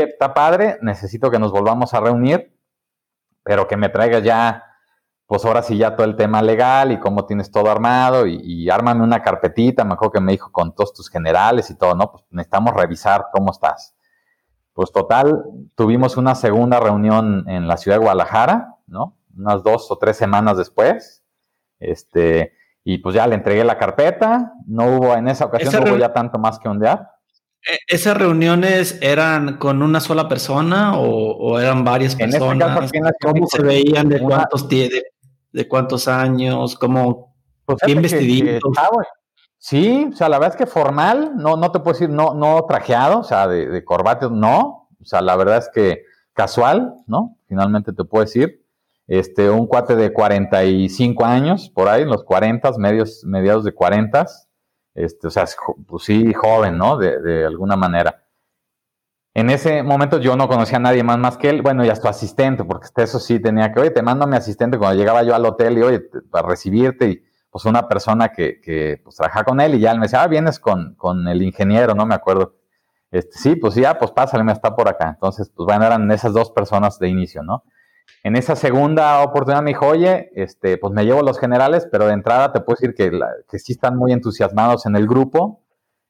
Oye, está padre, necesito que nos volvamos a reunir, pero que me traigas ya, pues ahora sí ya todo el tema legal y cómo tienes todo armado y, y ármame una carpetita, me acuerdo que me dijo con todos tus generales y todo, ¿no? Pues necesitamos revisar cómo estás. Pues total, tuvimos una segunda reunión en la ciudad de Guadalajara, ¿no? Unas dos o tres semanas después. Este, y pues ya le entregué la carpeta, no hubo en esa ocasión, no hubo ya tanto más que ondear. Eh, ¿Esas reuniones eran con una sola persona o, eran varias este personas? ¿Cómo se veían? ¿De cuántos, de, de cuántos años? ¿Cómo? Pues ¿Quién vestidito? sí, o sea, la verdad es que formal, no, no te puedo decir, no, no trajeado, o sea, de, de no. O sea, la verdad es que casual, ¿no? Finalmente te puedo decir. Este, un cuate de 45 años, por ahí, en los 40, medios, mediados de 40 este, o sea, pues sí, joven, ¿no? De, alguna manera. En ese momento yo no conocía a nadie más más que él, bueno, y a su asistente, porque eso sí tenía que, oye, te mando a mi asistente cuando llegaba yo al hotel y, oye, para recibirte, y pues una persona que, que pues trabaja con él, y ya él me decía, ah, vienes con, con el ingeniero, no me acuerdo. Este, sí, pues ya, pues pásale, me está por acá. Entonces, pues bueno, eran esas dos personas de inicio, ¿no? En esa segunda oportunidad me dijo, oye, este, pues me llevo los generales, pero de entrada te puedo decir que, que sí están muy entusiasmados en el grupo.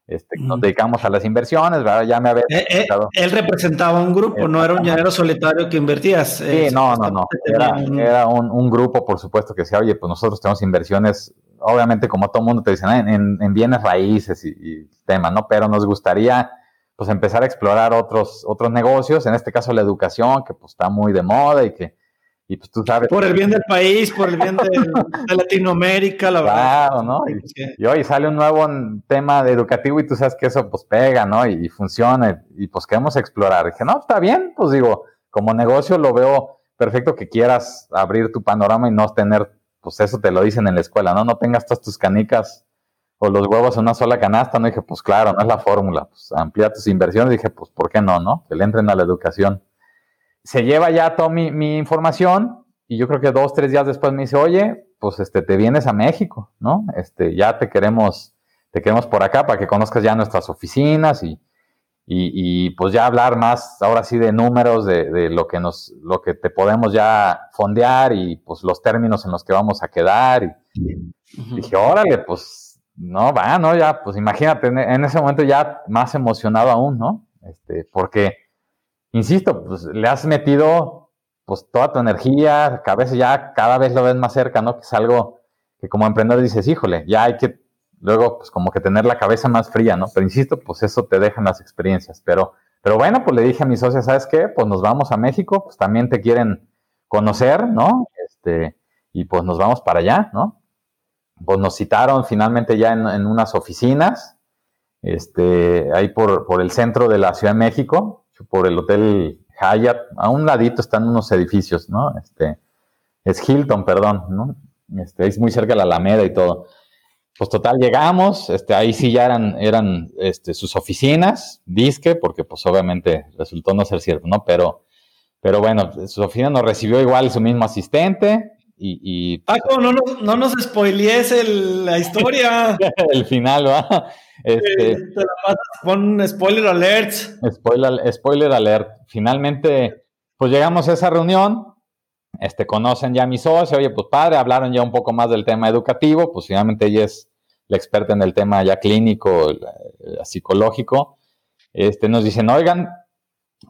Este, Nos dedicamos a las inversiones, ¿verdad? Ya me había... Eh, eh, él representaba un grupo, no era un llanero solitario que invertías. Sí, no, no, no. Era, un, grupo, por supuesto, que decía, oye, pues nosotros tenemos inversiones, obviamente como todo mundo te dicen, en, bienes raíces y, y temas, ¿no? Pero nos gustaría pues empezar a explorar otros, otros negocios, en este caso la educación, que pues está muy de moda y que, y pues tú sabes. Por el bien del país, por el bien de, Latinoamérica, la verdad. Claro, ¿no? Y, hoy sale un nuevo tema de educativo y tú sabes que eso pues pega, ¿no? Y, funciona y, pues queremos explorar. Y dije, no, está bien, pues digo, como negocio lo veo perfecto que quieras abrir tu panorama y no tener, pues eso te lo dicen en la escuela, ¿no? No tengas todas tus canicas o los huevos en una sola canasta, ¿no? dije, pues claro, no es la fórmula, pues amplía tus inversiones, dije, pues ¿por qué no, no? Que le entren a la educación. Se lleva ya toda mi, información y yo creo que dos, tres días después me dice, oye, pues este, te vienes a México, ¿no? Este, ya te queremos, te queremos por acá para que conozcas ya nuestras oficinas y, y, pues ya hablar más, ahora sí, de números, de, de, lo que nos, lo que te podemos ya fondear y pues los términos en los que vamos a quedar. Y dije, órale, pues no, va, no, ya, pues imagínate, en ese momento ya más emocionado aún, ¿no? Este, porque, insisto, pues le has metido pues toda tu energía, que a veces ya cada vez lo ves más cerca, ¿no? Que es algo que como emprendedor dices, híjole, ya hay que luego pues como que tener la cabeza más fría, ¿no? Pero insisto, pues eso te dejan las experiencias. Pero, pero bueno, pues le dije a mi socia, ¿sabes qué? Pues nos vamos a México, pues también te quieren conocer, ¿no? Este, y pues nos vamos para allá, ¿no? Pues nos citaron finalmente ya en, unas oficinas, este, ahí por, por, el centro de la Ciudad de México, por el Hotel Hyatt, a un ladito están unos edificios, ¿no? Este, es Hilton, perdón, ¿no? Este, es muy cerca de la Alameda y todo. Pues total, llegamos, este, ahí sí ya eran, eran este, sus oficinas, disque, porque pues obviamente resultó no ser cierto, ¿no? Pero, pero bueno, su oficina nos recibió igual su mismo asistente, y, Paco, no, no, no nos spoilees la historia. el final, ¿va? Este, te la pon spoiler alert. Spoiler, spoiler alert. Finalmente, pues llegamos a esa reunión, este, conocen ya a mi socio, oye, pues padre, hablaron ya un poco más del tema educativo, pues finalmente ella es la experta en el tema ya clínico, psicológico. Este, nos dicen, oigan,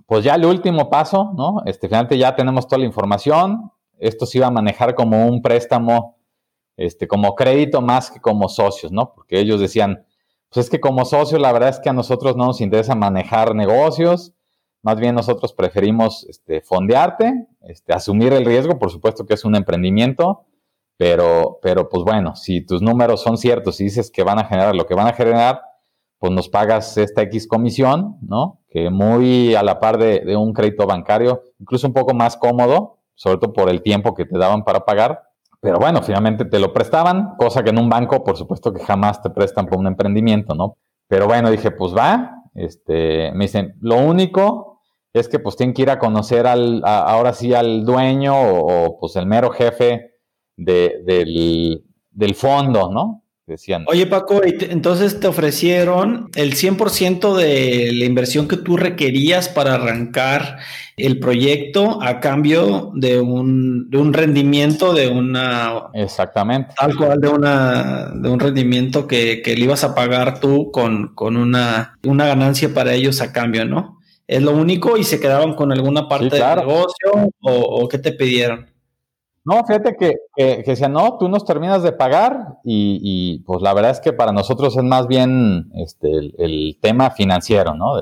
pues ya el último paso, ¿no? Este, finalmente ya tenemos toda la información. Esto se iba a manejar como un préstamo, este, como crédito más que como socios, ¿no? Porque ellos decían, pues es que como socios la verdad es que a nosotros no nos interesa manejar negocios, más bien nosotros preferimos este, fondearte, este, asumir el riesgo, por supuesto que es un emprendimiento, pero, pero pues bueno, si tus números son ciertos y dices que van a generar lo que van a generar, pues nos pagas esta X comisión, ¿no? Que muy a la par de, de un crédito bancario, incluso un poco más cómodo, sobre todo por el tiempo que te daban para pagar. Pero bueno, finalmente te lo prestaban, cosa que en un banco, por supuesto que jamás te prestan por un emprendimiento, ¿no? Pero bueno, dije, pues va, este, me dicen, lo único es que pues tienen que ir a conocer al, ahora sí al dueño o, pues el mero jefe del, del, fondo, ¿no? Decían. Oye Paco, entonces te ofrecieron el 100% de la inversión que tú requerías para arrancar el proyecto a cambio de un, de un rendimiento de una... Exactamente. Tal cual de, una, de un rendimiento que, que le ibas a pagar tú con, con una, una ganancia para ellos a cambio, ¿no? es lo único y se quedaban con alguna parte del negocio o, qué te pidieron. No, fíjate que, que, decían, no, tú nos terminas de pagar y, pues la verdad es que para nosotros es más bien este, el, tema financiero, ¿no?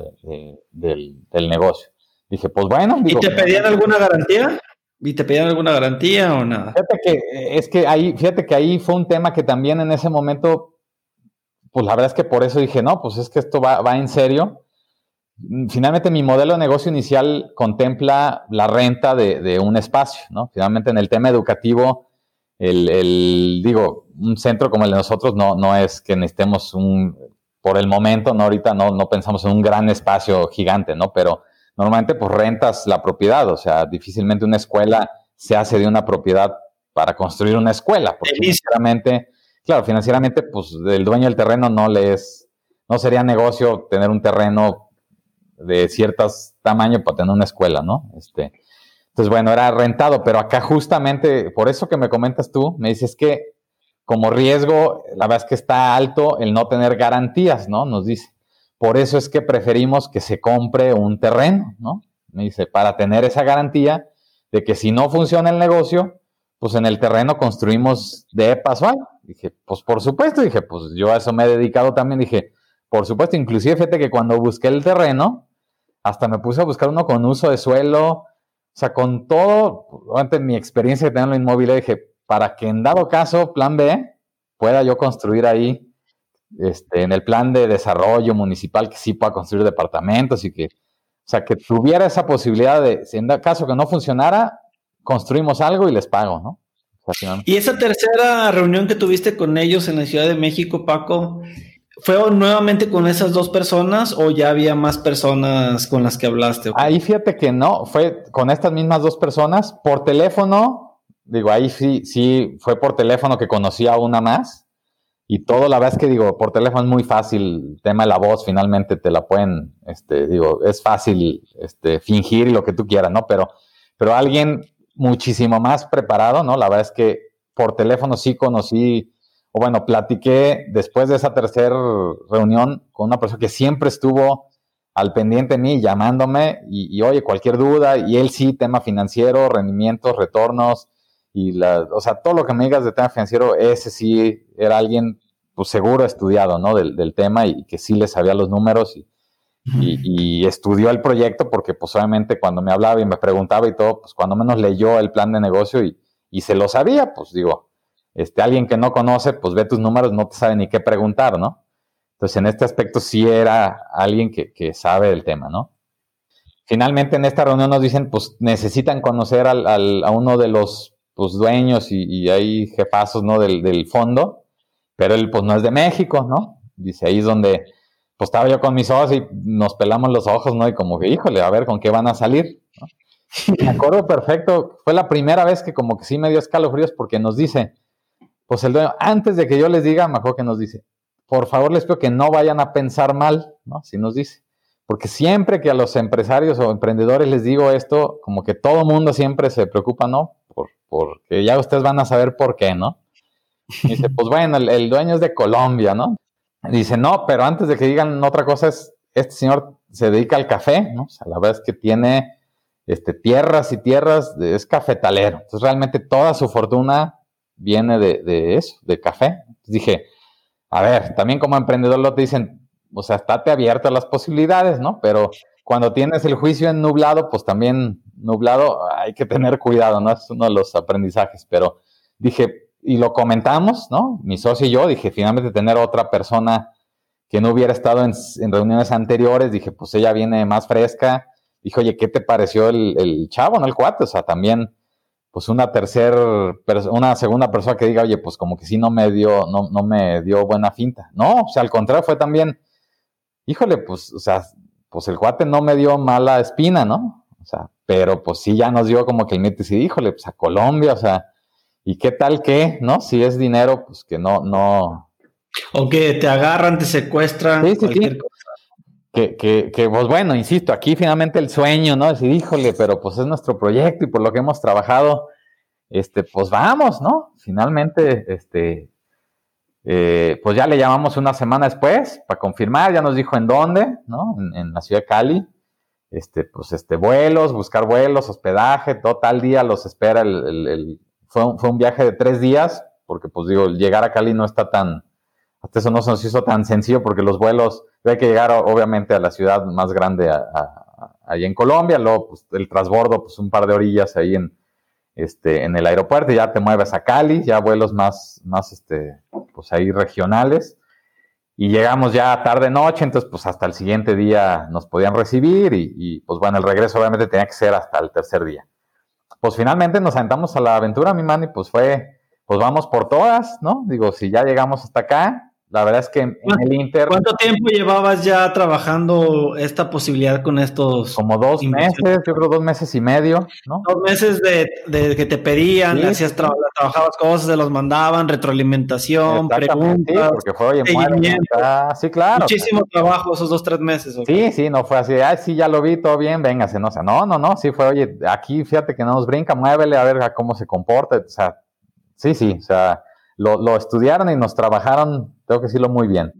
del, negocio. Dije, pues bueno. ¿Y te pedían alguna garantía? ¿Y te pedían alguna garantía o nada? Fíjate que es que ahí, fíjate que ahí fue un tema que también en ese momento, pues la verdad es que por eso dije, no, pues es que esto va, va en serio finalmente mi modelo de negocio inicial contempla la renta de, un espacio, ¿no? Finalmente en el tema educativo, el, digo, un centro como el de nosotros no, no es que necesitemos un, por el momento, no ahorita no, no pensamos en un gran espacio gigante, ¿no? Pero normalmente pues rentas la propiedad, o sea, difícilmente una escuela se hace de una propiedad para construir una escuela, porque financieramente, claro, financieramente pues el dueño del terreno no le es, no sería negocio tener un terreno de ciertos tamaño para tener una escuela, ¿no? Este, entonces, bueno, era rentado, pero acá justamente, por eso que me comentas tú, me dices que como riesgo, la verdad es que está alto el no tener garantías, ¿no? Nos dice. Por eso es que preferimos que se compre un terreno, ¿no? Me dice, para tener esa garantía de que si no funciona el negocio, pues en el terreno construimos de paso Dije, pues por supuesto, dije, pues yo a eso me he dedicado también, dije, por supuesto, inclusive fíjate que cuando busqué el terreno, hasta me puse a buscar uno con uso de suelo, o sea, con todo, antes mi experiencia de tenerlo inmóvil, dije, para que en dado caso, plan B, pueda yo construir ahí, este, en el plan de desarrollo municipal, que sí pueda construir departamentos y que, o sea, que tuviera esa posibilidad de, si en caso que no funcionara, construimos algo y les pago, ¿no? y esa tercera reunión que tuviste con ellos en la Ciudad de México, Paco, ¿Fue nuevamente con esas dos personas o ya había más personas con las que hablaste? Ahí fíjate que no, fue con estas mismas dos personas por teléfono. Digo, ahí sí, sí fue por teléfono que conocí a una más. Y todo, la verdad es que digo, por teléfono es muy fácil, el tema de la voz, finalmente te la pueden, este, digo, es fácil este, fingir y lo que tú quieras, ¿no? Pero, pero alguien muchísimo más preparado, ¿no? La verdad es que por teléfono sí conocí o bueno, platiqué después de esa tercera reunión con una persona que siempre estuvo al pendiente de mí, llamándome y, oye, cualquier duda, y él sí, tema financiero, rendimientos, retornos, y la, o sea, todo lo que me digas de tema financiero, ese sí era alguien, pues seguro estudiado, ¿no? Del, tema y que sí le sabía los números y, y, estudió el proyecto porque pues obviamente cuando me hablaba y me preguntaba y todo, pues cuando menos leyó el plan de negocio y, y se lo sabía, pues digo, este, alguien que no conoce, pues ve tus números, no te sabe ni qué preguntar, ¿no? Entonces, en este aspecto sí era alguien que, sabe del tema, ¿no? Finalmente, en esta reunión nos dicen, pues necesitan conocer al, a uno de los pues, dueños y, y hay jefazos, ¿no? Del, fondo, pero él, pues, no es de México, ¿no? Dice, ahí es donde, pues, estaba yo con mis ojos y nos pelamos los ojos, ¿no? Y como que, híjole, a ver con qué van a salir, ¿no? Me acuerdo perfecto, fue la primera vez que como que sí me dio escalofríos porque nos dice, pues el dueño, antes de que yo les diga, mejor que nos dice, por favor les pido que no vayan a pensar mal, ¿no? Así nos dice. Porque siempre que a los empresarios o emprendedores les digo esto, como que todo mundo siempre se preocupa, ¿no? Por, porque ya ustedes van a saber por qué, ¿no? dice, pues bueno, el, dueño es de Colombia, ¿no? Dice, no, pero antes de que digan otra cosa es, este señor se dedica al café, ¿no? O sea, la verdad es que tiene este, tierras y tierras, es cafetalero. Entonces, realmente toda su fortuna viene de, eso, de café. dije, a ver, también como emprendedor lo te dicen, o sea, estate abierto a las posibilidades, ¿no? Pero cuando tienes el juicio en nublado, pues también nublado hay que tener cuidado, ¿no? Es uno de los aprendizajes, pero dije, y lo comentamos, ¿no? Mi socio y yo, dije, finalmente tener otra persona que no hubiera estado en, reuniones anteriores, dije, pues ella viene más fresca, dije, oye, ¿qué te pareció el, el chavo, no el cuate? O sea, también pues una tercera, una segunda persona que diga, oye, pues como que sí no me dio, no, no me dio buena finta. No, o sea, al contrario, fue también, híjole, pues, o sea, pues el cuate no me dio mala espina, ¿no? O sea, pero pues sí ya nos dio como que el mito y híjole, pues a Colombia, o sea, ¿y qué tal que, no? Si es dinero, pues que no, no. O que te agarran, te secuestran, sí, cosa que, pues bueno, insisto, aquí finalmente el sueño, ¿no? Decir, híjole, pero pues es nuestro proyecto y por lo que hemos trabajado, este, pues vamos, ¿no? Finalmente, este, eh, pues ya le llamamos una semana después para confirmar, ya nos dijo en dónde, ¿no? En, la ciudad de Cali, este, pues este, vuelos, buscar vuelos, hospedaje, todo tal día los espera el, fue, un, fue un viaje de tres días, porque pues digo, llegar a Cali no está tan, hasta eso no se nos hizo tan sencillo porque los vuelos, hay que llegar obviamente a la ciudad más grande ahí en Colombia, luego pues, el transbordo, pues un par de orillas ahí en, este, en el aeropuerto, y ya te mueves a Cali, ya vuelos más, más este, pues ahí regionales. Y llegamos ya tarde noche, entonces pues hasta el siguiente día nos podían recibir y, y, pues bueno, el regreso obviamente tenía que ser hasta el tercer día. Pues finalmente nos aventamos a la aventura, mi man, y pues fue, pues vamos por todas, ¿no? Digo, si ya llegamos hasta acá, la verdad es que en, el Inter. ¿Cuánto tiempo llevabas ya trabajando esta posibilidad con estos? Como dos meses, yo creo dos meses y medio, ¿no? Dos meses de, que te pedían, hacías trabajabas cosas, se los mandaban, retroalimentación, preguntas. Sí, porque fue, oye, sí, claro. Muchísimo trabajo esos dos, tres meses. Sí, sí, no fue así, ay, sí, ya lo vi, todo bien, véngase, no, o sea, no, no, no, sí fue, oye, aquí fíjate que no nos brinca, muévele a ver cómo se comporta, o sea, sí, sí, o sea lo, estudiaron y nos trabajaron, tengo que decirlo muy bien.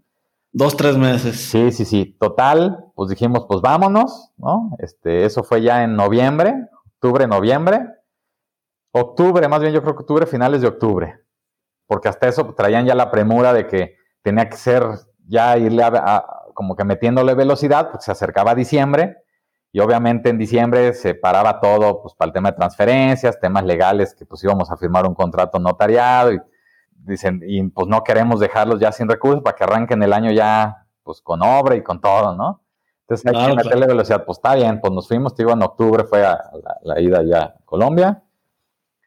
Dos, tres meses. Sí, sí, sí. Total, pues dijimos, pues vámonos, ¿no? Este, eso fue ya en noviembre, octubre, noviembre. Octubre, más bien yo creo que octubre, finales de octubre. Porque hasta eso traían ya la premura de que tenía que ser ya irle a, como que metiéndole velocidad, porque se acercaba a diciembre. Y obviamente en diciembre se paraba todo, pues para el tema de transferencias, temas legales, que pues íbamos a firmar un contrato notariado y dicen, y pues no queremos dejarlos ya sin recursos para que arranquen el año ya, pues con obra y con todo, ¿no? Entonces hay que meterle velocidad, pues está bien, pues nos fuimos, te digo, en octubre fue a la, ida ya a Colombia,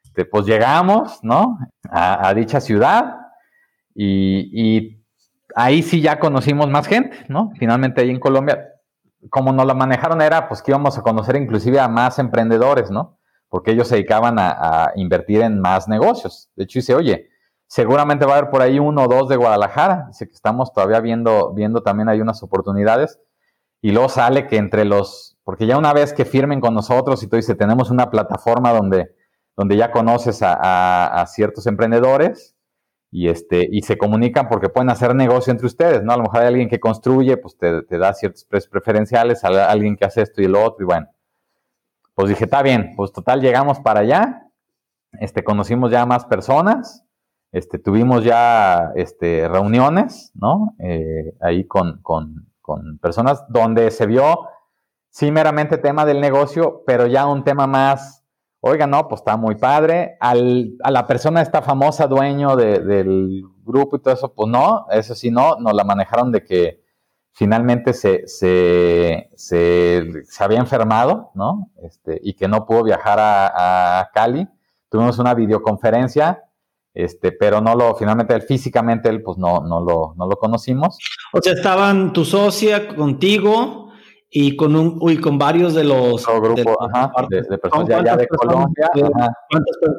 este, pues llegamos, ¿no? A, dicha ciudad y, ahí sí ya conocimos más gente, ¿no? Finalmente ahí en Colombia, como nos la manejaron era, pues que íbamos a conocer inclusive a más emprendedores, ¿no? Porque ellos se dedicaban a, a invertir en más negocios. De hecho, dice, oye, Seguramente va a haber por ahí uno o dos de Guadalajara. Dice que estamos todavía viendo, viendo también hay unas oportunidades. Y luego sale que entre los, porque ya una vez que firmen con nosotros y tú dices, tenemos una plataforma donde, donde ya conoces a, ciertos emprendedores y, este, y se comunican porque pueden hacer negocio entre ustedes, ¿no? A lo mejor hay alguien que construye, pues te, da ciertos precios preferenciales, alguien que hace esto y lo otro, y bueno. Pues dije, está bien, pues total, llegamos para allá, este, conocimos ya más personas, este, tuvimos ya este, reuniones, ¿no? Eh, ahí con, personas donde se vio, sí, meramente tema del negocio, pero ya un tema más, oiga, no, pues está muy padre. A la persona esta famosa dueño del grupo y todo eso, pues no, eso sí no, nos la manejaron de que finalmente se había enfermado, ¿no? Este, y que no pudo viajar a, a Cali. Tuvimos una videoconferencia este, pero no lo, finalmente él físicamente él pues no, no lo, no lo conocimos. O sea, estaban tu socia contigo y con un, uy, con varios de los grupo, de, personas ya, de Colombia.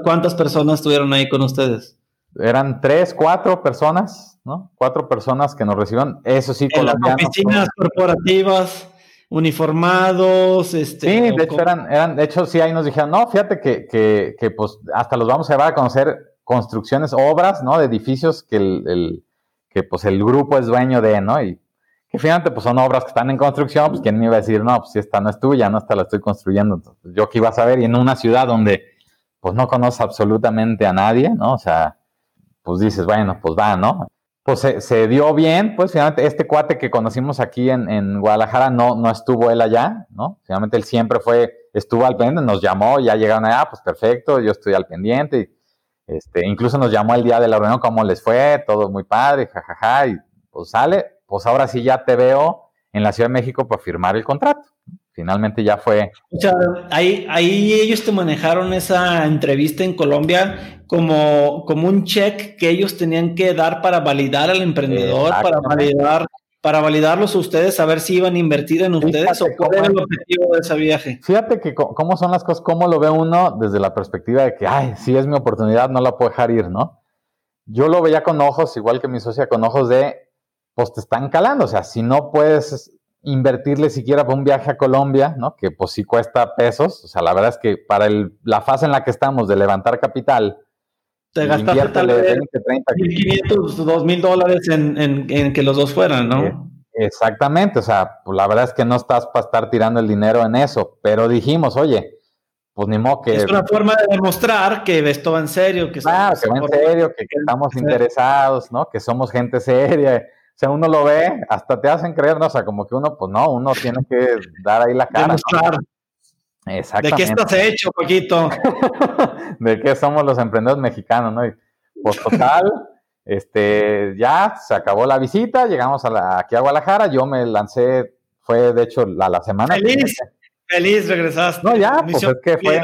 ¿cuántas, personas estuvieron ahí con ustedes? Eran tres, cuatro personas, ¿no? Cuatro personas que nos recibieron, eso sí, en colombianos. oficinas corporativas uniformados, este. Sí, de hecho eran, eran, de hecho sí ahí nos dijeron, no, fíjate que, que, que pues hasta los vamos a llevar a conocer construcciones, obras, ¿no? De edificios que el, que pues el grupo es dueño de, ¿no? Y que finalmente pues son obras que están en construcción, pues quién me iba a decir, no, pues esta no es tuya, no, esta la estoy construyendo. Yo que iba a saber, y en una ciudad donde pues no conoces absolutamente a nadie, ¿no? O sea, pues dices, bueno, pues va, ¿no? Pues se, dio bien, pues finalmente este cuate que conocimos aquí en, Guadalajara no, no estuvo él allá, ¿no? Finalmente él siempre fue, estuvo al pendiente, nos llamó, ya llegaron allá, pues perfecto, yo estoy al pendiente, este, incluso nos llamó el día de la reunión, cómo les fue, todo muy padre, jajaja, y pues sale, pues ahora sí ya te veo en la Ciudad de México para firmar el contrato. Finalmente ya fue. O sea, ahí, ahí ellos te manejaron esa entrevista en Colombia como, como un check que ellos tenían que dar para validar al emprendedor, para validar, para validarlos a ustedes, a ver si iban a invertir en ustedes o cuál era el objetivo de ese viaje. Fíjate que cómo son las cosas, cómo lo ve uno desde la perspectiva de que, ay, si es mi oportunidad, no la puedo dejar ir, ¿no? Yo lo veía con ojos, igual que mi socia, con ojos de, pues te están calando, o sea, si no puedes invertirle siquiera para un viaje a Colombia, ¿no? Que pues sí cuesta pesos. O sea, la verdad es que para el, la fase en la que estamos de levantar capital, te gastaste tal vez 20, 30, 1.500, 2.000 dólares en, en, en, que los dos fueran, ¿no? Eh, exactamente, o sea, pues la verdad es que no estás para estar tirando el dinero en eso, pero dijimos, oye, pues ni modo que... Es una forma de demostrar que esto va en serio, que, claro, que va en serio, que, que estamos interesados, ¿no? Que somos gente seria, o sea, uno lo ve, hasta te hacen creer, ¿no? O sea, como que uno, pues no, uno tiene que dar ahí la cara. Exactamente. ¿De qué estás hecho, Paquito? de qué somos los emprendedores mexicanos, ¿no? Y, pues total, este, ya se acabó la visita, llegamos a la, aquí a Guadalajara, yo me lancé, fue de hecho la, la semana. Feliz, feliz regresaste. No, ya, pues es que fue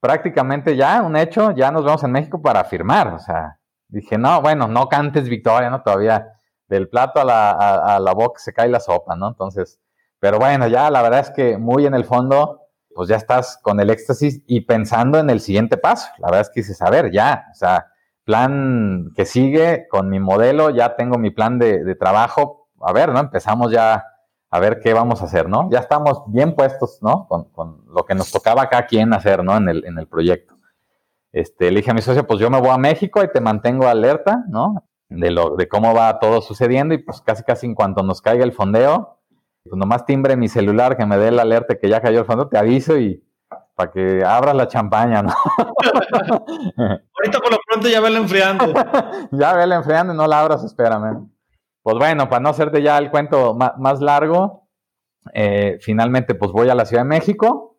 prácticamente ya un hecho, ya nos vemos en México para firmar, o sea, dije, no, bueno, no cantes victoria, ¿no? Todavía del plato a la, a, la boca se cae la sopa, ¿no? Entonces, pero bueno, ya la verdad es que muy en el fondo, pues ya estás con el éxtasis y pensando en el siguiente paso. La verdad es que dices, a ver, ya, o sea, plan que sigue con mi modelo, ya tengo mi plan de, trabajo, a ver, ¿no? Empezamos ya a ver qué vamos a hacer, ¿no? Ya estamos bien puestos, ¿no? Con, lo que nos tocaba acá quien hacer, ¿no? En el, en el proyecto. Este, le dije a mi socio, pues yo me voy a México y te mantengo alerta, ¿no? de, lo, de cómo va todo sucediendo y pues casi casi en cuanto nos caiga el fondeo, pues nomás timbre mi celular que me dé el alerta que ya cayó el fondeo, te aviso y para que abras la champaña, ¿no? Ahorita por lo pronto ya vela enfriando. ya vela enfriando y no la abras, espérame. Pues bueno, para no hacerte ya el cuento más, largo, eh, finalmente pues voy a la Ciudad de México,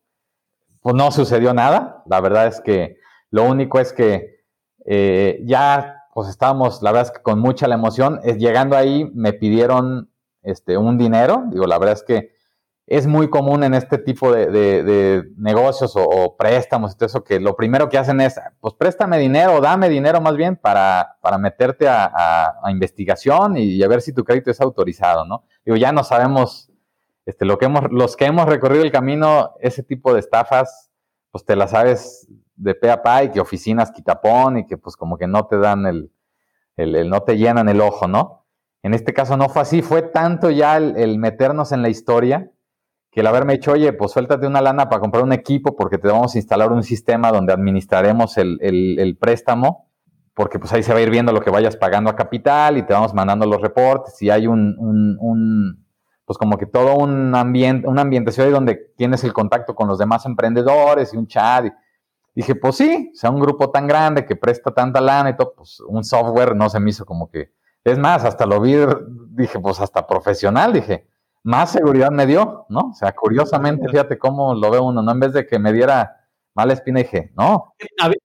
pues no sucedió nada, la verdad es que lo único es que eh, ya pues estábamos, la verdad es que con mucha la emoción. llegando ahí me pidieron este, un dinero. Digo, la verdad es que es muy común en este tipo de, negocios o, préstamos y todo eso que lo primero que hacen es, pues préstame dinero dame dinero más bien para, para meterte a, investigación y, a ver si tu crédito es autorizado, ¿no? Digo, ya no sabemos, este, lo que hemos, los que hemos recorrido el camino, ese tipo de estafas, pues te la sabes de pe a pa que oficinas quitapón y que pues como que no te dan el, el, no te llenan el ojo, ¿no? En este caso no fue así, fue tanto ya el, meternos en la historia que el haberme dicho, oye, pues suéltate una lana para comprar un equipo porque te vamos a instalar un sistema donde administraremos el, préstamo, porque pues ahí se va a ir viendo lo que vayas pagando a capital y te vamos mandando los reportes y hay un, pues como que todo un ambiente, una ambientación ahí donde tienes el contacto con los demás emprendedores y un chat. Y, Dije, pues sí, sea, un grupo tan grande que presta tanta lana y todo, pues un software no se me hizo como que. Es más, hasta lo vi, dije, pues hasta profesional, dije, más seguridad me dio, ¿no? O sea, curiosamente, fíjate cómo lo ve uno, ¿no? En vez de que me diera mala espina, dije, no.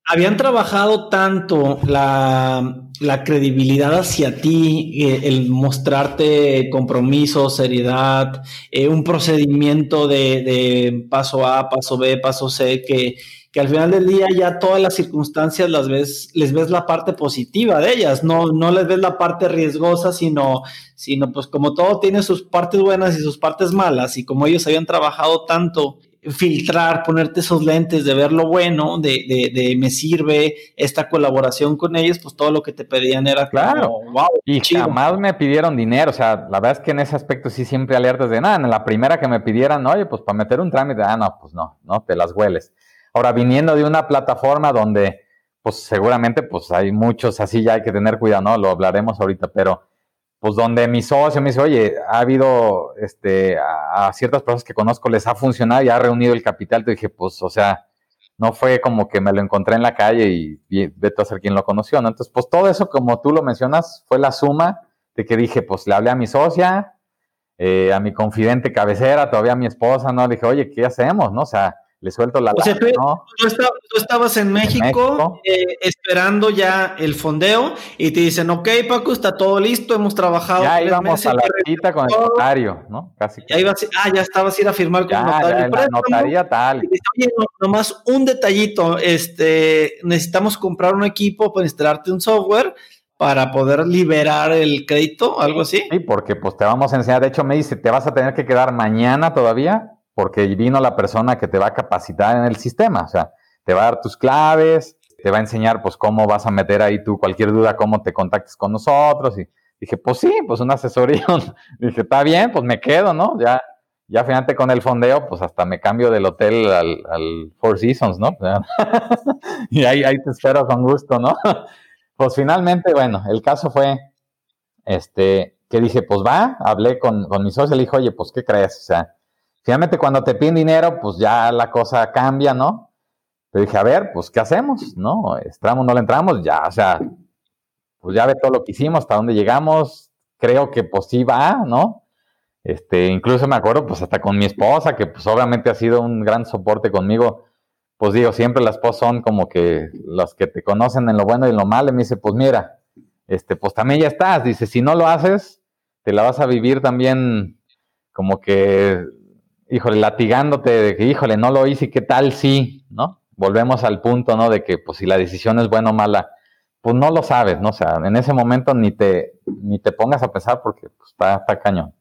Habían trabajado tanto la, credibilidad hacia ti, eh, el mostrarte compromiso, seriedad, eh, un procedimiento de, de paso A, paso B, paso C, que que al final del día ya todas las circunstancias las ves, les ves la parte positiva de ellas, no, no les ves la parte riesgosa, sino, sino pues como todo tiene sus partes buenas y sus partes malas, y como ellos habían trabajado tanto filtrar, ponerte esos lentes de ver lo bueno, de, de, de, me sirve esta colaboración con ellos, pues todo lo que te pedían era claro. wow, y jamás me pidieron dinero, o sea, la verdad es que en ese aspecto sí siempre alertas de nada, en la primera que me pidieran, oye, pues para meter un trámite, ah, no, pues no, no, te las hueles. Ahora, viniendo de una plataforma donde, pues seguramente, pues hay muchos así, ya hay que tener cuidado, ¿no? Lo hablaremos ahorita, pero pues donde mi socio me dice, oye, ha habido este, a, ciertas personas que conozco les ha funcionado y ha reunido el capital, te dije, pues, o sea, no fue como que me lo encontré en la calle y, y vete a ser quien lo conoció, ¿no? Entonces, pues todo eso, como tú lo mencionas, fue la suma de que dije, pues le hablé a mi socia, eh, a mi confidente cabecera, todavía a mi esposa, ¿no? Le dije, oye, ¿qué hacemos, no? O sea, le suelto la... O sea, tú, estabas, en México, eh, esperando ya el fondeo y te dicen, ok, Paco, está todo listo, hemos trabajado. Ya íbamos a la cita con el notario, ¿no? Casi. Ya ibas, ah, ya estabas a ir a firmar con el notario. Ya, la notaría tal. Oye, nomás un detallito, este, necesitamos comprar un equipo para instalarte un software para poder liberar el crédito, algo así. Sí, porque pues te vamos a enseñar, de hecho me dice, te vas a tener que quedar mañana todavía porque vino la persona que te va a capacitar en el sistema, o sea, te va a dar tus claves, te va a enseñar pues cómo vas a meter ahí tú cualquier duda, cómo te contactes con nosotros y dije, pues sí, pues una asesoría. dije, está bien, pues me quedo, ¿no? Ya ya finalmente con el fondeo, pues hasta me cambio del hotel al, Four Seasons, ¿no? y ahí, ahí te espero con gusto, ¿no? pues finalmente, bueno, el caso fue, este, que dije, pues va, hablé con, con mi socio, le dije, oye, pues, ¿qué crees? O sea, finalmente cuando te piden dinero, pues ya la cosa cambia, ¿no? Pero dije, a ver, pues, ¿qué hacemos? ¿No? ¿Entramos, no le entramos? Ya, o sea, pues ya ve todo lo que hicimos, hasta dónde llegamos, creo que pues sí va, ¿no? Este, incluso me acuerdo, pues hasta con mi esposa, que pues obviamente ha sido un gran soporte conmigo, pues digo, siempre las esposas son como que los que te conocen en lo bueno y en lo malo, y me dice, pues mira, este, pues también ya estás, dice, si no lo haces, te la vas a vivir también como que, híjole, latigándote de que, híjole, no lo hice, ¿qué tal sí? ¿No? Volvemos al punto, ¿no? De que, pues si la decisión es buena o mala, pues no lo sabes, ¿no? O sea, en ese momento ni te, ni te pongas a pensar porque pues, está, está cañón.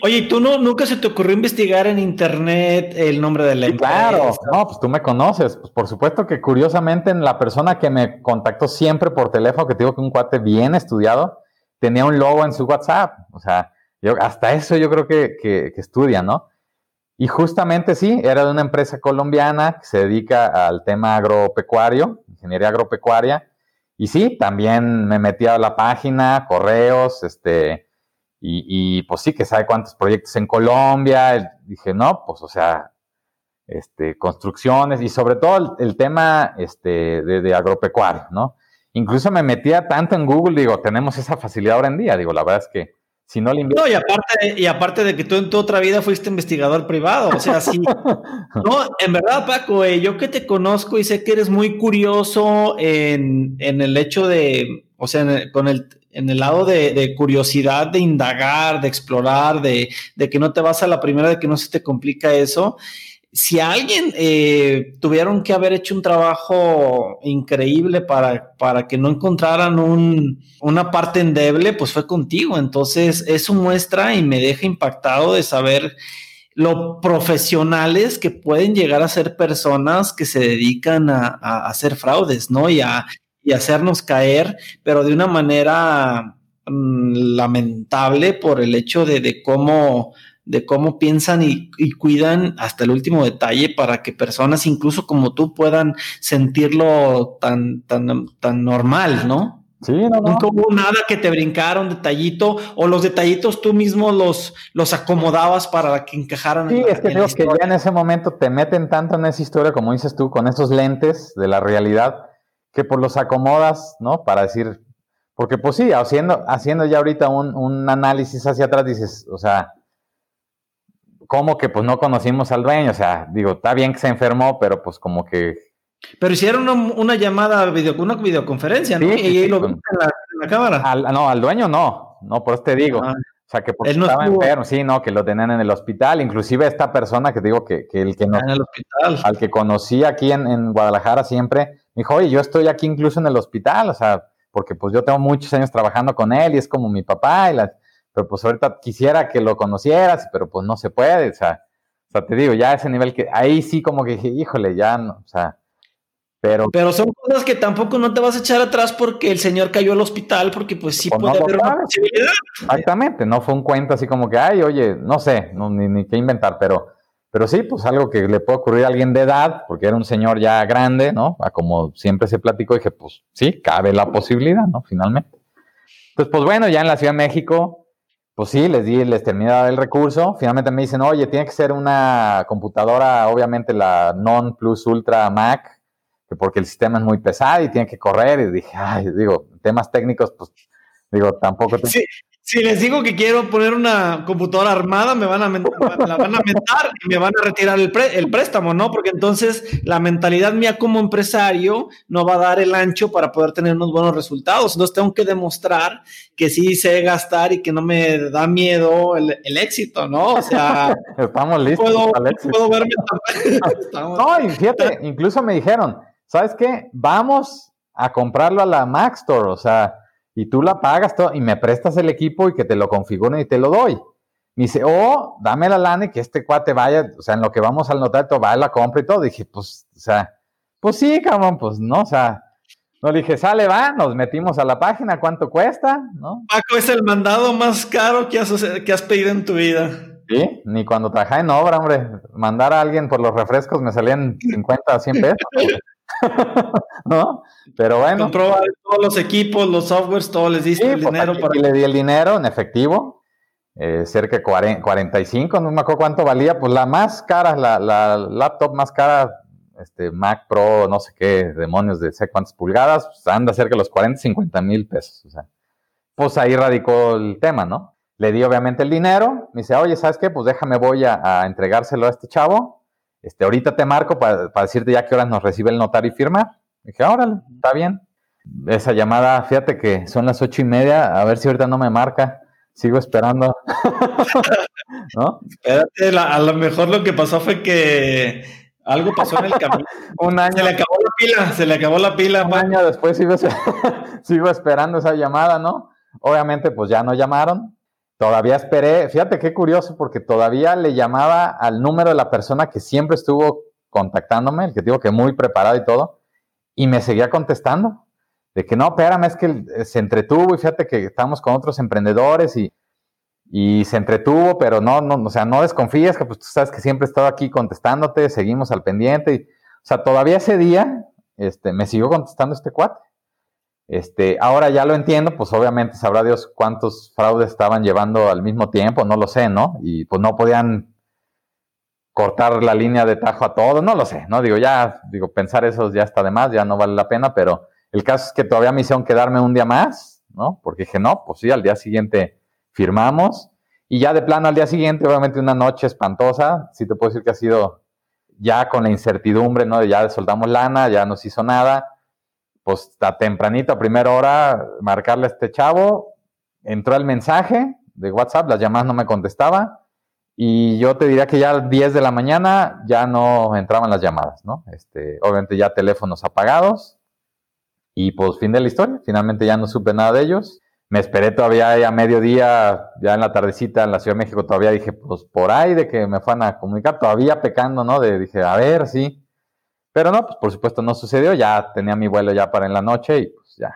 Oye, ¿tú no, nunca se te ocurrió investigar en internet el nombre de la empresa? Claro, no, pues tú me conoces. Pues por supuesto que curiosamente en la persona que me contactó siempre por teléfono, que tengo que un cuate bien estudiado, tenía un logo en su WhatsApp. O sea, yo, hasta eso yo creo que, que, que estudia, ¿no? Y justamente sí, era de una empresa colombiana que se dedica al tema agropecuario, ingeniería agropecuaria. Y sí, también me metí a la página, correos, este, y, pues sí, que sabe cuántos proyectos en Colombia. Dije, no, pues o sea, este, construcciones y sobre todo el, tema este, de, agropecuario, ¿no? Incluso me metía tanto en Google, digo, tenemos esa facilidad ahora en día, digo, la verdad es que si no le No, y aparte, y aparte de que tú en tu otra vida fuiste investigador privado, o sea, sí. no, en verdad, Paco, eh, yo que te conozco y sé que eres muy curioso en, en el hecho de, o sea, con el, en el lado de, curiosidad, de indagar, de explorar, de, que no te vas a la primera, de que no se te complica eso. Si alguien eh, tuvieron que haber hecho un trabajo increíble para, para que no encontraran un, una parte endeble, pues fue contigo. Entonces, eso muestra y me deja impactado de saber lo profesionales que pueden llegar a ser personas que se dedican a, hacer fraudes, ¿no? Y a, y hacernos caer, pero de una manera mm, lamentable por el hecho de, cómo de cómo piensan y, cuidan hasta el último detalle para que personas incluso como tú puedan sentirlo tan, tan, tan normal, ¿no? Sí, no, no. Nunca hubo nada que te brincara un detallito o los detallitos tú mismo los, los acomodabas para que encajaran. Sí, es que digo que ya en ese momento te meten tanto en esa historia, como dices tú, con esos lentes de la realidad, que pues los acomodas, ¿no? Para decir, porque pues sí, haciendo, haciendo ya ahorita un, análisis hacia atrás, dices, o sea, ¿cómo que pues no conocimos al dueño? O sea, digo, está bien que se enfermó, pero pues como que... Pero hicieron una, llamada, video, una videoconferencia, ¿no? y ahí lo viste en la, cámara. no, al dueño no, no, por eso te digo. Ah. O sea, que porque estaba enfermo, sí, no, que lo tenían en el hospital. Inclusive esta persona que digo que, que el que no, al que conocí aquí en, en Guadalajara siempre, me dijo, oye, yo estoy aquí incluso en el hospital, o sea, porque pues yo tengo muchos años trabajando con él y es como mi papá, y la, pero pues ahorita quisiera que lo conocieras, pero pues no se puede, o sea, o sea, te digo, ya ese nivel que, ahí sí como que dije, híjole, ya no, o sea, pero... Pero son cosas que tampoco no te vas a echar atrás porque el señor cayó al hospital, porque pues sí pues puede haber una posibilidad. Exactamente, no fue un cuento así como que, ay, oye, no sé, no, ni, ni qué inventar, pero pero sí, pues algo que le puede ocurrir a alguien de edad, porque era un señor ya grande, ¿no? como siempre se platicó, dije, pues sí, cabe la posibilidad, ¿no? Finalmente. Entonces, pues bueno, ya en la Ciudad de México, pues sí, les di, les terminé el recurso. Finalmente me dicen, oye, tiene que ser una computadora, obviamente la Non Plus Ultra Mac, porque el sistema es muy pesado y tiene que correr. Y dije, ay, digo, temas técnicos, pues digo, tampoco. Sí, si les digo que quiero poner una computadora armada, me van a la van a mentar y me van a retirar el, el, préstamo, ¿no? Porque entonces la mentalidad mía como empresario no va a dar el ancho para poder tener unos buenos resultados. Entonces tengo que demostrar que sí sé gastar y que no me da miedo el, éxito, ¿no? O sea, estamos listos. Puedo, puedo verme No, y fíjate, incluso me dijeron, ¿sabes qué? Vamos a comprarlo a la Mac Store, o sea y tú la pagas todo, y me prestas el equipo y que te lo configuren y te lo doy. Me dice, oh, dame la lana y que este cuate vaya, o sea, en lo que vamos al notario, va a la compra y todo. Dije, pues, o sea, pues sí, cabrón, pues no, o sea, no le dije, sale, va, nos metimos a la página, ¿cuánto cuesta? ¿No? Paco, es el mandado más caro que has, que has pedido en tu vida. Sí, ni cuando trabajaba en obra, hombre. Mandar a alguien por los refrescos me salían 50 o 100 pesos. ¿No? Pero bueno. Comprobar todos los equipos, los softwares, todo les diste el pues, dinero. Para... Y le di el dinero en efectivo, eh, cerca de 45, no me acuerdo cuánto valía, pues la más cara, la, la laptop más cara, este Mac Pro, no sé qué, demonios de sé cuántas pulgadas, pues anda cerca de los 40, 50 mil pesos. O sea, pues ahí radicó el tema, ¿no? Le di obviamente el dinero, me dice, oye, ¿sabes qué? Pues déjame, voy a entregárselo a este chavo este, ahorita te marco para, decirte ya qué horas nos recibe el notario y firma. Dije, órale, está bien. Esa llamada, fíjate que son las ocho y media, a ver si ahorita no me marca. Sigo esperando. ¿No? Espérate, a lo mejor lo que pasó fue que algo pasó en el camino. Un año. Se le acabó la pila, se le acabó la pila. Un año después sigo, sigo esperando esa llamada, ¿no? Obviamente, pues ya no llamaron. Todavía esperé, fíjate qué curioso, porque todavía le llamaba al número de la persona que siempre estuvo contactándome, el que digo que muy preparado y todo, y me seguía contestando. De que no, espérame, es que eh, se entretuvo y fíjate que estamos con otros emprendedores y, y se entretuvo, pero no, no, o sea, no desconfíes, que pues tú sabes que siempre he estado aquí contestándote, seguimos al pendiente. Y, o sea, todavía ese día este, me siguió contestando este cuate. Este, ahora ya lo entiendo, pues obviamente sabrá Dios cuántos fraudes estaban llevando al mismo tiempo, no lo sé, ¿no? Y pues no podían cortar la línea de tajo a todo, no lo sé, ¿no? Digo, ya, digo, pensar eso ya está de más, ya no vale la pena, pero el caso es que todavía me hicieron quedarme un día más, ¿no? Porque dije, no, pues sí, al día siguiente firmamos y ya de plano al día siguiente, obviamente una noche espantosa, sí te puedo decir que ha sido ya con la incertidumbre, ¿no? De ya soldamos lana, ya no se hizo nada pues a tempranito, a primera hora, marcarle a este chavo, entró el mensaje de WhatsApp, las llamadas no me contestaba, y yo te diría que ya a las 10 de la mañana ya no entraban las llamadas, ¿no? Este, obviamente ya teléfonos apagados, y pues fin de la historia, finalmente ya no supe nada de ellos. Me esperé todavía a mediodía, ya en la tardecita en la Ciudad de México, todavía dije, pues por ahí de que me fueran a comunicar, todavía pecando, ¿no? De, dije, a ver, sí, pero no, pues por supuesto no sucedió, ya tenía mi vuelo ya para en la noche y pues ya.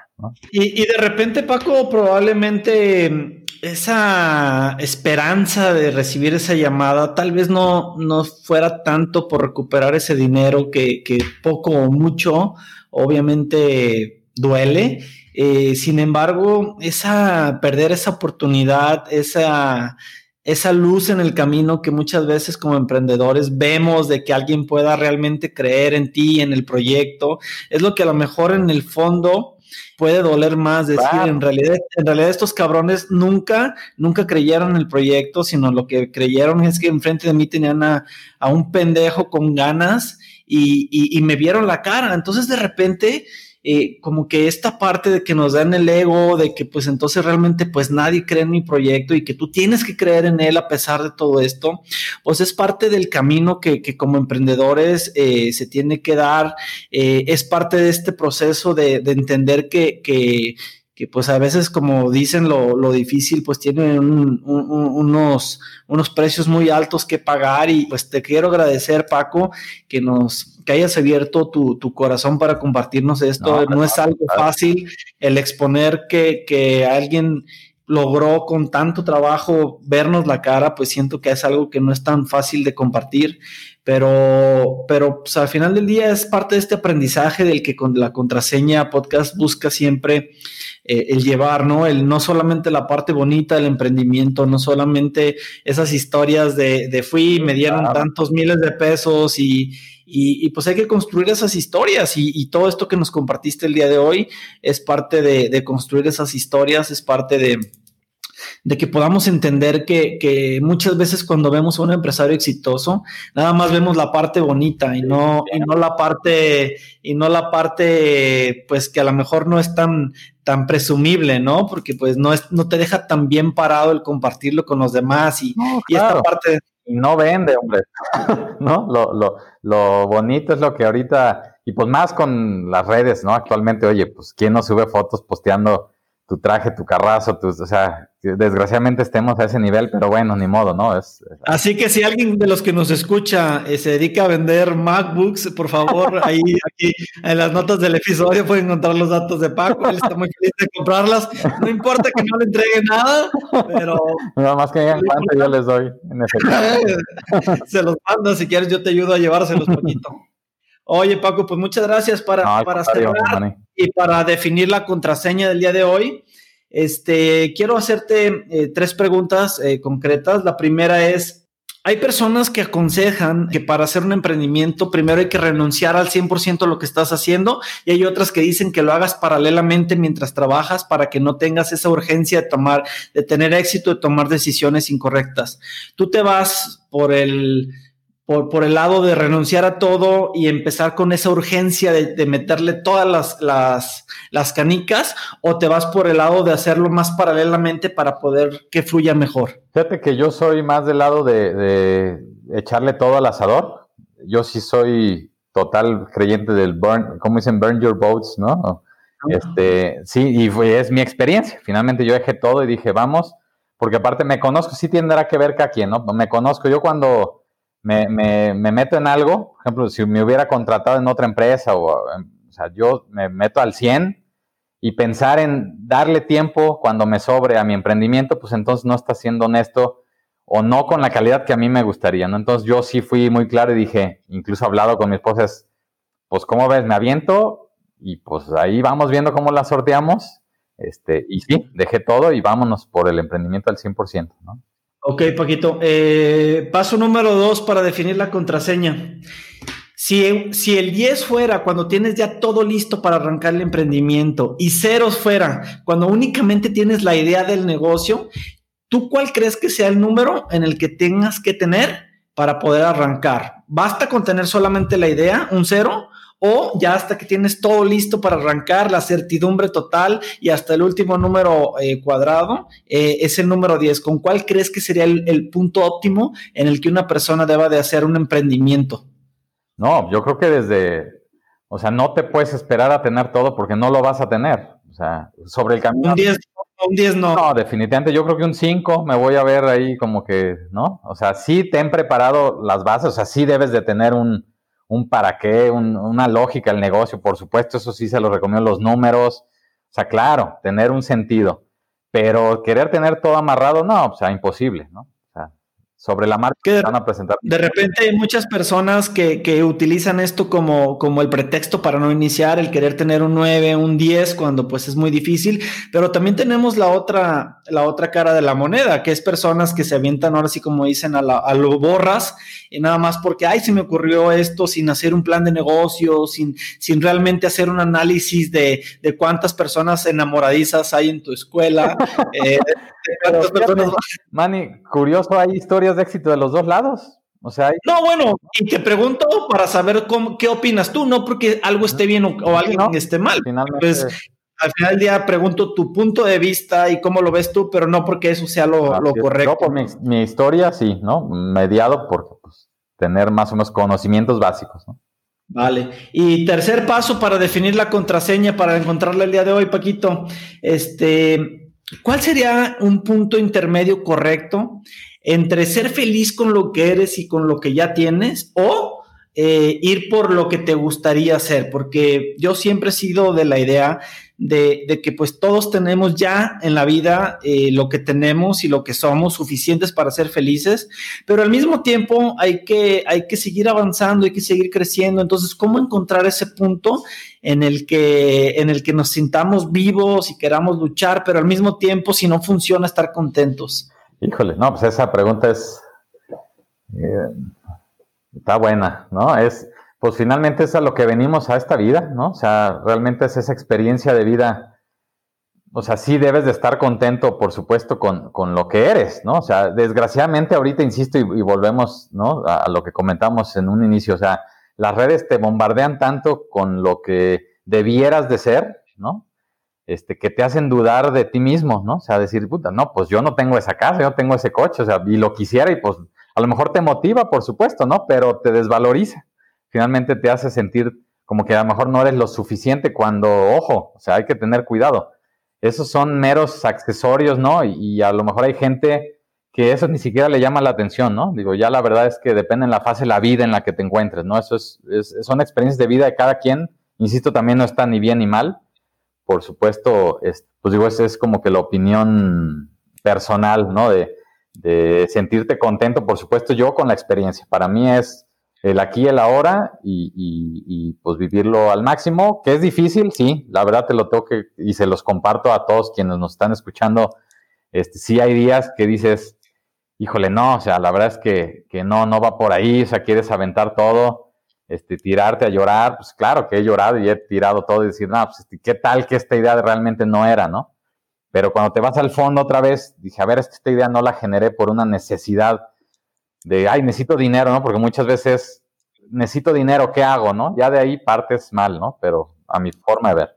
Y, de repente, Paco, probablemente mm, esa esperanza de recibir esa llamada tal vez no, no fuera tanto por recuperar ese dinero que, que poco o mucho, obviamente duele. Eh, sin embargo, esa perder esa oportunidad, esa esa luz en el camino que muchas veces como emprendedores vemos de que alguien pueda realmente creer en ti, en el proyecto, es lo que a lo mejor en el fondo puede doler más decir, en realidad, en realidad estos cabrones nunca, nunca creyeron en el proyecto, sino lo que creyeron es que enfrente de mí tenían a, un pendejo con ganas y, y, y me vieron la cara. Entonces de repente eh, como que esta parte de que nos dan el ego, de que pues entonces realmente pues nadie cree en mi proyecto y que tú tienes que creer en él a pesar de todo esto, pues es parte del camino que, como emprendedores eh, se tiene que dar, eh, es parte de este proceso de, entender que, que que pues a veces como dicen lo, lo difícil pues tiene unos, unos precios muy altos que pagar y pues te quiero agradecer Paco que nos que hayas abierto tu, tu corazón para compartirnos esto. No, es algo fácil el exponer que, que alguien logró con tanto trabajo vernos la cara, pues siento que es algo que no es tan fácil de compartir, pero, pero pues, al final del día es parte de este aprendizaje del que con la contraseña podcast busca siempre eh, el llevar, ¿no? El no solamente la parte bonita del emprendimiento, no solamente esas historias de, de fui, me dieron tantos miles de pesos y, y, pues hay que construir esas historias y, todo esto que nos compartiste el día de hoy es parte de construir esas historias, es parte de de que podamos entender que, muchas veces cuando vemos a un empresario exitoso, nada más vemos la parte bonita y no, y no la parte, y no la parte, pues que a lo mejor no es tan, tan presumible, ¿no? Porque pues no es, no te deja tan bien parado el compartirlo con los demás y, y esta parte. Y no vende, hombre. ¿No? Lo, lo, lo bonito es lo que ahorita, y pues más con las redes, ¿no? Actualmente, oye, pues quién no sube fotos posteando tu traje, tu carrazo, tus, o sea, desgraciadamente estemos a ese nivel, pero bueno, ni modo, ¿no? Es, Así que si alguien de los que nos escucha eh, se dedica a vender MacBooks, por favor, ahí aquí en las notas del episodio pueden encontrar los datos de Paco, él está muy feliz de comprarlas, no importa que no le entregue nada, pero... Nada más que digan cuánto yo les doy. En se los mando, si quieres yo te ayudo a llevárselos poquito. Oye, Paco, pues muchas gracias para, para cerrar y para definir la contraseña del día de hoy. Este, quiero hacerte eh, tres preguntas eh, concretas. La primera es, hay personas que aconsejan que para hacer un emprendimiento primero hay que renunciar al 100% a lo que estás haciendo y hay otras que dicen que lo hagas paralelamente mientras trabajas para que no tengas esa urgencia de tomar, de tener éxito, de tomar decisiones incorrectas. Tú te vas por el por, por, el lado de renunciar a todo y empezar con esa urgencia de, meterle todas las, las, las, canicas o te vas por el lado de hacerlo más paralelamente para poder que fluya mejor? Fíjate que yo soy más del lado de, de echarle todo al asador. Yo sí soy total creyente del burn, como dicen, burn your boats, ¿no? Este, sí, y fue, es mi experiencia. Finalmente yo dejé todo y dije, vamos, porque aparte me conozco, sí tendrá que ver cada quien, ¿no? Me conozco, yo cuando me, me, me, meto en algo, por ejemplo, si me hubiera contratado en otra empresa, o, em, o sea, yo me meto al 100 y pensar en darle tiempo cuando me sobre a mi emprendimiento, pues entonces no está siendo honesto o no con la calidad que a mí me gustaría, ¿no? Entonces yo sí fui muy claro y dije, incluso hablado con mi esposa, pues ¿cómo ves? Me aviento y pues ahí vamos viendo cómo la sorteamos, este, y sí, dejé todo y vámonos por el emprendimiento al 100%, ¿no? Ok, Paquito. Eh, paso número dos para definir la contraseña. Si, si, el 10 fuera cuando tienes ya todo listo para arrancar el emprendimiento y ceros fuera cuando únicamente tienes la idea del negocio, ¿tú cuál crees que sea el número en el que tengas que tener para poder arrancar? ¿Basta con tener solamente la idea, un cero? O ya hasta que tienes todo listo para arrancar, la certidumbre total y hasta el último número eh, cuadrado eh, es el número 10. ¿Con cuál crees que sería el, punto óptimo en el que una persona deba de hacer un emprendimiento? No, yo creo que desde, o sea, no te puedes esperar a tener todo porque no lo vas a tener. O sea, sobre el camino. Un 10, un 10 no. No, definitivamente yo creo que un 5 me voy a ver ahí como que, ¿no? O sea, sí te han preparado las bases, o sea, sí debes de tener un, un para qué, una lógica el negocio, por supuesto, eso sí se lo recomiendo, los números, o sea, claro, tener un sentido, pero querer tener todo amarrado, no, o sea, imposible, ¿no? Sobre la marca que van a presentar. De repente hay muchas personas que, que, utilizan esto como, como el pretexto para no iniciar, el querer tener un 9, un 10, cuando pues es muy difícil, pero también tenemos la otra, la otra cara de la moneda, que es personas que se avientan ahora sí como dicen a, la, a lo borras y nada más porque, ay, se me ocurrió esto sin hacer un plan de negocio, sin, sin realmente hacer un análisis de, de cuántas personas enamoradizas hay en tu escuela. eh, Manny, curioso, hay historias de éxito de los dos lados. O sea, no, bueno, y te pregunto para saber cómo, qué opinas tú, no porque algo esté bien o, algo esté mal. Pues al final del día pregunto tu punto de vista y cómo lo ves tú, pero no porque eso sea lo, correcto. por mi, historia, sí, ¿no? Mediado por pues, tener más o menos conocimientos básicos, ¿no? Vale. Y tercer paso para definir la contraseña para encontrarla el día de hoy, Paquito. Este, ¿Cuál sería un punto intermedio correcto entre ser feliz con lo que eres y con lo que ya tienes o eh, ir por lo que te gustaría hacer? Porque yo siempre he sido de la idea de, que pues todos tenemos ya en la vida eh, lo que tenemos y lo que somos suficientes para ser felices, pero al mismo tiempo hay que, hay que seguir avanzando, hay que seguir creciendo. Entonces, ¿cómo encontrar ese punto en el que, en el que nos sintamos vivos y queramos luchar, pero al mismo tiempo, si no funciona, estar contentos? Híjole, no, pues esa pregunta es... Eh, está buena, ¿no? Es pues finalmente es a lo que venimos a esta vida, ¿no? O sea, realmente es esa experiencia de vida. O sea, sí debes de estar contento, por supuesto, con, lo que eres, ¿no? O sea, desgraciadamente ahorita, insisto, y, volvemos, ¿no? A, lo que comentamos en un inicio, o sea, las redes te bombardean tanto con lo que debieras de ser, ¿no? Este, que te hacen dudar de ti mismo, ¿no? O sea, decir, puta, no, pues yo no tengo esa casa, yo tengo ese coche, o sea, y lo quisiera y pues a lo mejor te motiva, por supuesto, ¿no? Pero te desvaloriza finalmente te hace sentir como que a lo mejor no eres lo suficiente cuando, ojo, o sea, hay que tener cuidado. Esos son meros accesorios, ¿no? Y, a lo mejor hay gente que eso ni siquiera le llama la atención, ¿no? Digo, ya la verdad es que depende en la fase de la vida en la que te encuentres, ¿no? Eso es, son experiencias de vida de cada quien. Insisto, también no está ni bien ni mal. Por supuesto, pues digo, esa es como que la opinión personal, ¿no? De, de sentirte contento, por supuesto, yo con la experiencia. Para mí es el aquí y el ahora y, pues vivirlo al máximo, que es difícil, sí, la verdad te lo tengo que, y se los comparto a todos quienes nos están escuchando, este, sí hay días que dices, híjole, no, o sea, la verdad es que, que no, no va por ahí, o sea, quieres aventar todo, este, tirarte a llorar, pues claro que he llorado y he tirado todo y decir, no, pues este, qué tal que esta idea realmente no era, ¿no? Pero cuando te vas al fondo otra vez, dije, a ver, esta idea no la generé por una necesidad de, ay, necesito dinero, ¿no? Porque muchas veces necesito dinero, ¿qué hago, no? Ya de ahí partes mal, ¿no? Pero a mi forma de ver.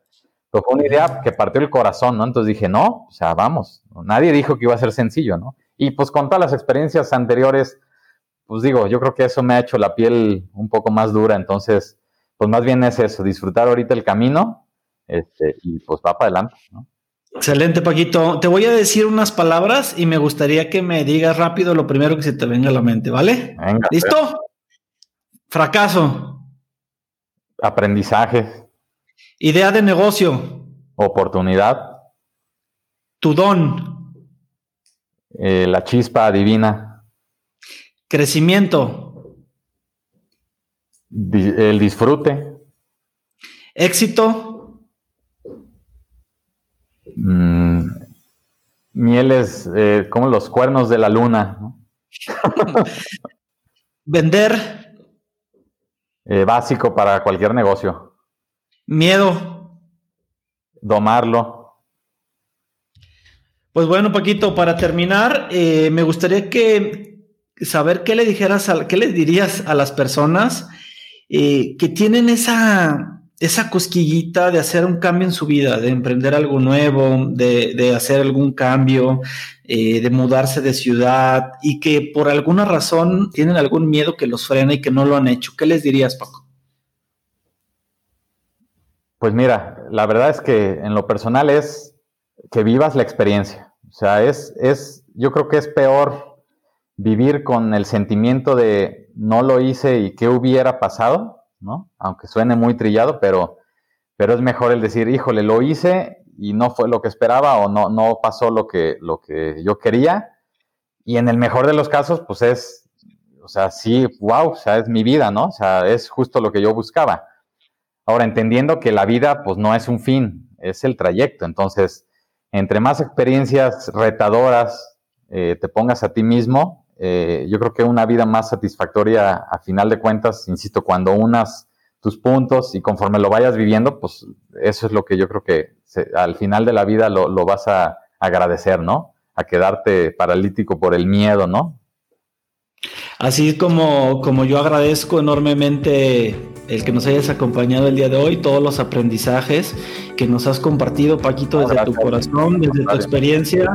Pero fue una idea que partió el corazón, ¿no? Entonces dije, no, o sea, vamos, nadie dijo que iba a ser sencillo, ¿no? Y pues con todas las experiencias anteriores, pues digo, yo creo que eso me ha hecho la piel un poco más dura, entonces, pues más bien es eso, disfrutar ahorita el camino, este, y pues va para adelante, ¿no? Excelente, Paquito. Te voy a decir unas palabras y me gustaría que me digas rápido lo primero que se te venga a la mente, ¿vale? Venga, ¿Listo? Fracaso. Aprendizaje. Idea de negocio. Oportunidad. Tu don. Eh, la chispa divina. Crecimiento. el disfrute. Éxito. Mm, mieles eh, como los cuernos de la luna. Vender. Eh, básico para cualquier negocio. Miedo. Domarlo. Pues bueno, Paquito, para terminar, eh, me gustaría que saber qué le dijeras, a, qué le dirías a las personas que tienen esa esa cosquillita de hacer un cambio en su vida, de emprender algo nuevo, de, hacer algún cambio, eh, de mudarse de ciudad y que por alguna razón tienen algún miedo que los frena y que no lo han hecho. ¿Qué les dirías, Paco? Pues mira, la verdad es que en lo personal es que vivas la experiencia. O sea, es, es, yo creo que es peor vivir con el sentimiento de no lo hice y qué hubiera pasado, ¿no? Aunque suene muy trillado, pero, pero es mejor el decir, híjole, lo hice y no fue lo que esperaba o no, no pasó lo que, lo que yo quería. Y en el mejor de los casos, pues es, o sea, sí, wow, o sea, es mi vida, ¿no? O sea, es justo lo que yo buscaba. Ahora, entendiendo que la vida, pues no es un fin, es el trayecto. Entonces, entre más experiencias retadoras eh, te pongas a ti mismo, eh, yo creo que una vida más satisfactoria a final de cuentas, insisto, cuando unas tus puntos y conforme lo vayas viviendo, pues eso es lo que yo creo que al final de la vida lo, lo, vas a agradecer, ¿no? A quedarte paralítico por el miedo, ¿no? Así como, como yo agradezco enormemente el que nos hayas acompañado el día de hoy, todos los aprendizajes que nos has compartido, Paquito, desde tu corazón, desde tu experiencia.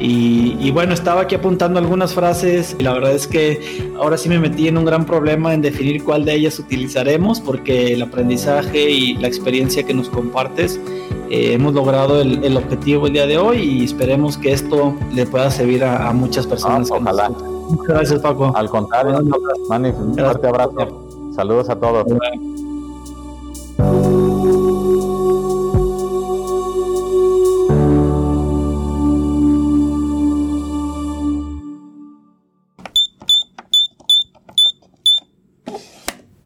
Y, bueno, estaba aquí apuntando algunas frases y la verdad es que ahora sí me metí en un gran problema en definir cuál de ellas utilizaremos, porque el aprendizaje y la experiencia que nos compartes, eh, hemos logrado el, objetivo el día de hoy y esperemos que esto le pueda servir a, muchas personas. Ah, ojalá. Muchas gracias, Paco. Al contrario, Manif, un fuerte abrazo. Saludos a todos.